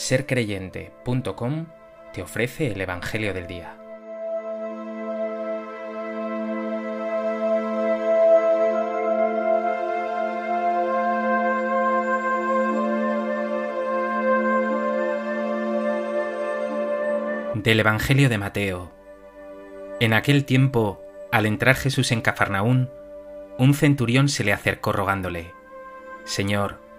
sercreyente.com te ofrece el Evangelio del Día. Del Evangelio de Mateo. En aquel tiempo, al entrar Jesús en Cafarnaún, un centurión se le acercó rogándole, Señor,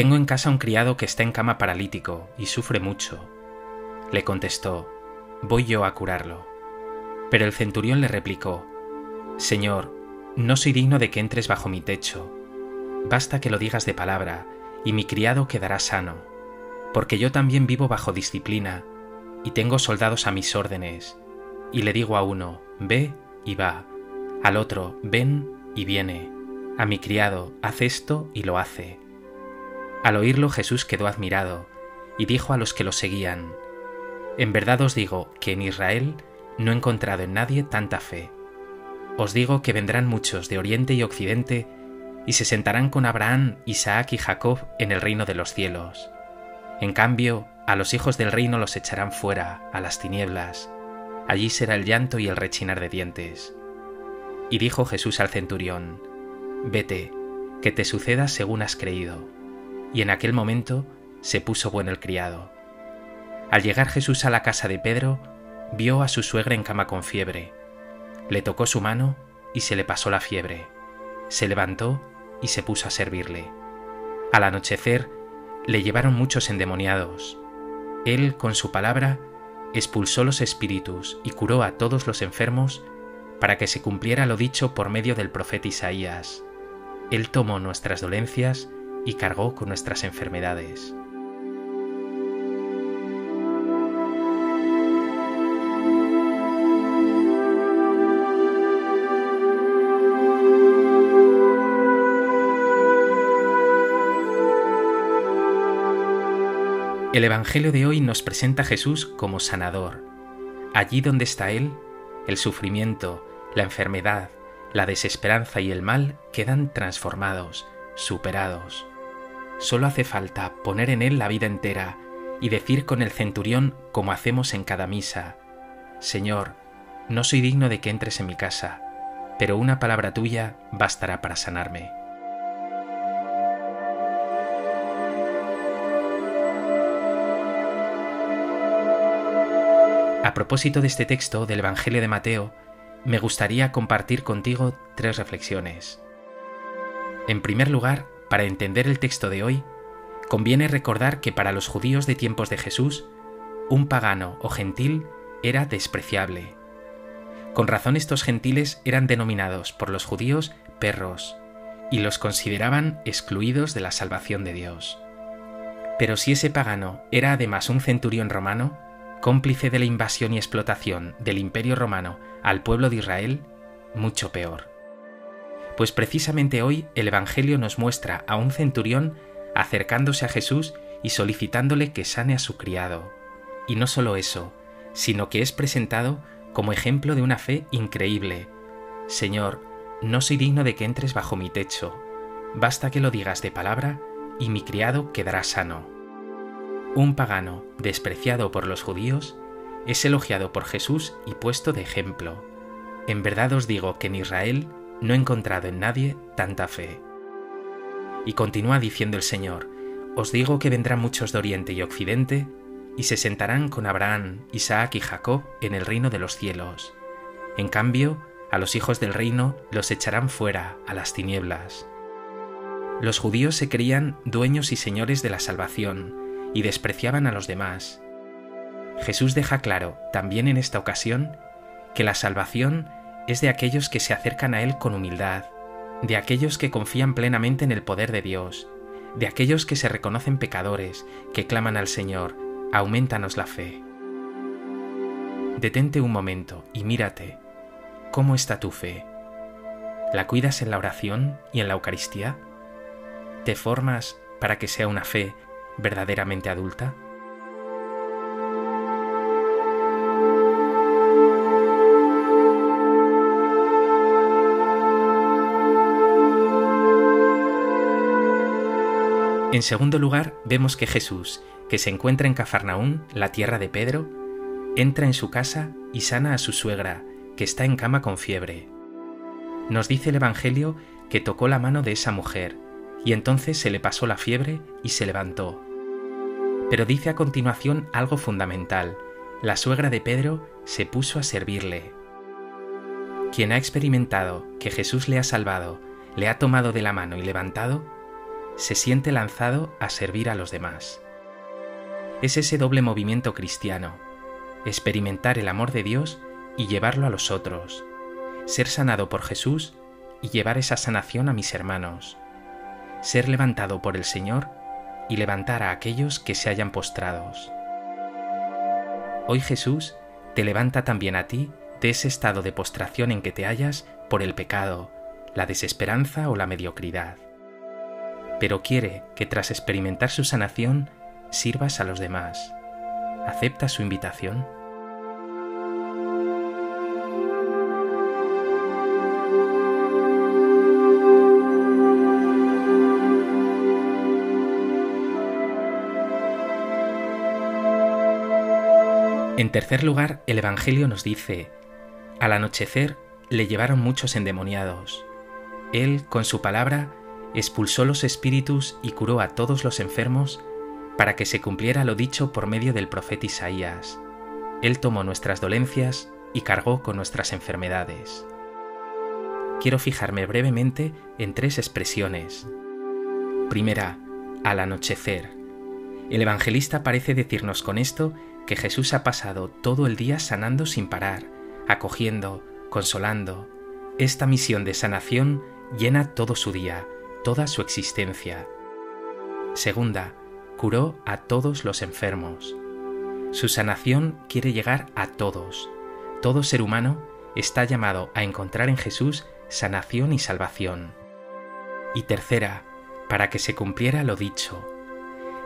tengo en casa un criado que está en cama paralítico y sufre mucho. Le contestó, Voy yo a curarlo. Pero el centurión le replicó, Señor, no soy digno de que entres bajo mi techo. Basta que lo digas de palabra, y mi criado quedará sano, porque yo también vivo bajo disciplina, y tengo soldados a mis órdenes, y le digo a uno, ve y va, al otro, ven y viene, a mi criado, haz esto y lo hace al oírlo Jesús quedó admirado, y dijo a los que lo seguían, En verdad os digo que en Israel no he encontrado en nadie tanta fe. Os digo que vendrán muchos de Oriente y Occidente, y se sentarán con Abraham, Isaac y Jacob en el reino de los cielos. En cambio, a los hijos del reino los echarán fuera, a las tinieblas. Allí será el llanto y el rechinar de dientes. Y dijo Jesús al centurión, Vete, que te suceda según has creído y en aquel momento se puso bueno el criado. Al llegar Jesús a la casa de Pedro, vio a su suegra en cama con fiebre. Le tocó su mano y se le pasó la fiebre. Se levantó y se puso a servirle. Al anochecer le llevaron muchos endemoniados. Él, con su palabra, expulsó los espíritus y curó a todos los enfermos para que se cumpliera lo dicho por medio del profeta Isaías. Él tomó nuestras dolencias y cargó con nuestras enfermedades. El Evangelio de hoy nos presenta a Jesús como sanador. Allí donde está Él, el sufrimiento, la enfermedad, la desesperanza y el mal quedan transformados, superados. Solo hace falta poner en él la vida entera y decir con el centurión como hacemos en cada misa, Señor, no soy digno de que entres en mi casa, pero una palabra tuya bastará para sanarme. A propósito de este texto del Evangelio de Mateo, me gustaría compartir contigo tres reflexiones. En primer lugar, para entender el texto de hoy, conviene recordar que para los judíos de tiempos de Jesús, un pagano o gentil era despreciable. Con razón estos gentiles eran denominados por los judíos perros y los consideraban excluidos de la salvación de Dios. Pero si ese pagano era además un centurión romano, cómplice de la invasión y explotación del imperio romano al pueblo de Israel, mucho peor pues precisamente hoy el Evangelio nos muestra a un centurión acercándose a Jesús y solicitándole que sane a su criado. Y no solo eso, sino que es presentado como ejemplo de una fe increíble. Señor, no soy digno de que entres bajo mi techo, basta que lo digas de palabra y mi criado quedará sano. Un pagano, despreciado por los judíos, es elogiado por Jesús y puesto de ejemplo. En verdad os digo que en Israel no he encontrado en nadie tanta fe. Y continúa diciendo el Señor, os digo que vendrán muchos de Oriente y Occidente, y se sentarán con Abraham, Isaac y Jacob en el reino de los cielos. En cambio, a los hijos del reino los echarán fuera, a las tinieblas. Los judíos se creían dueños y señores de la salvación, y despreciaban a los demás. Jesús deja claro, también en esta ocasión, que la salvación es de aquellos que se acercan a Él con humildad, de aquellos que confían plenamente en el poder de Dios, de aquellos que se reconocen pecadores, que claman al Señor, aumentanos la fe. Detente un momento y mírate, ¿cómo está tu fe? ¿La cuidas en la oración y en la Eucaristía? ¿Te formas para que sea una fe verdaderamente adulta? En segundo lugar, vemos que Jesús, que se encuentra en Cafarnaún, la tierra de Pedro, entra en su casa y sana a su suegra, que está en cama con fiebre. Nos dice el Evangelio que tocó la mano de esa mujer, y entonces se le pasó la fiebre y se levantó. Pero dice a continuación algo fundamental. La suegra de Pedro se puso a servirle. Quien ha experimentado que Jesús le ha salvado, le ha tomado de la mano y levantado, se siente lanzado a servir a los demás. Es ese doble movimiento cristiano, experimentar el amor de Dios y llevarlo a los otros, ser sanado por Jesús y llevar esa sanación a mis hermanos, ser levantado por el Señor y levantar a aquellos que se hayan postrados. Hoy Jesús te levanta también a ti de ese estado de postración en que te hallas por el pecado, la desesperanza o la mediocridad. Pero quiere que tras experimentar su sanación sirvas a los demás. ¿Acepta su invitación? En tercer lugar, el Evangelio nos dice, al anochecer le llevaron muchos endemoniados. Él, con su palabra, expulsó los espíritus y curó a todos los enfermos para que se cumpliera lo dicho por medio del profeta Isaías. Él tomó nuestras dolencias y cargó con nuestras enfermedades. Quiero fijarme brevemente en tres expresiones. Primera, al anochecer. El evangelista parece decirnos con esto que Jesús ha pasado todo el día sanando sin parar, acogiendo, consolando. Esta misión de sanación llena todo su día, toda su existencia. Segunda, curó a todos los enfermos. Su sanación quiere llegar a todos. Todo ser humano está llamado a encontrar en Jesús sanación y salvación. Y tercera, para que se cumpliera lo dicho.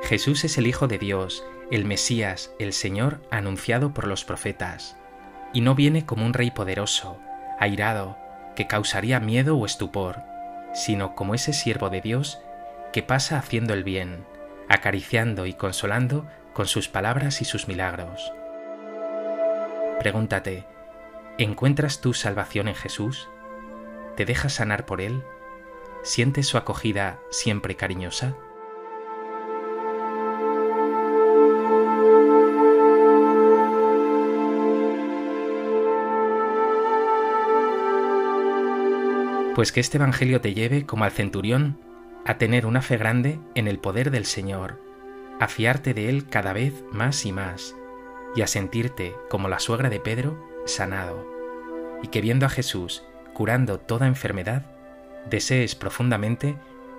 Jesús es el Hijo de Dios, el Mesías, el Señor anunciado por los profetas, y no viene como un rey poderoso, airado, que causaría miedo o estupor, sino como ese siervo de Dios que pasa haciendo el bien, acariciando y consolando con sus palabras y sus milagros. Pregúntate, ¿encuentras tu salvación en Jesús? ¿Te dejas sanar por Él? ¿Sientes su acogida siempre cariñosa? Pues que este Evangelio te lleve, como al centurión, a tener una fe grande en el poder del Señor, a fiarte de Él cada vez más y más, y a sentirte, como la suegra de Pedro, sanado, y que viendo a Jesús curando toda enfermedad, desees profundamente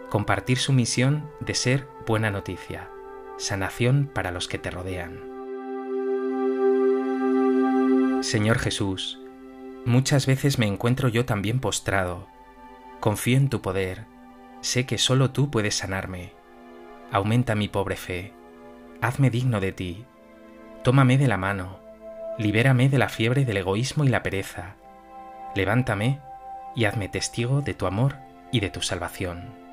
compartir su misión de ser buena noticia, sanación para los que te rodean. Señor Jesús, muchas veces me encuentro yo también postrado, Confío en tu poder, sé que solo tú puedes sanarme. Aumenta mi pobre fe, hazme digno de ti, tómame de la mano, libérame de la fiebre del egoísmo y la pereza, levántame y hazme testigo de tu amor y de tu salvación.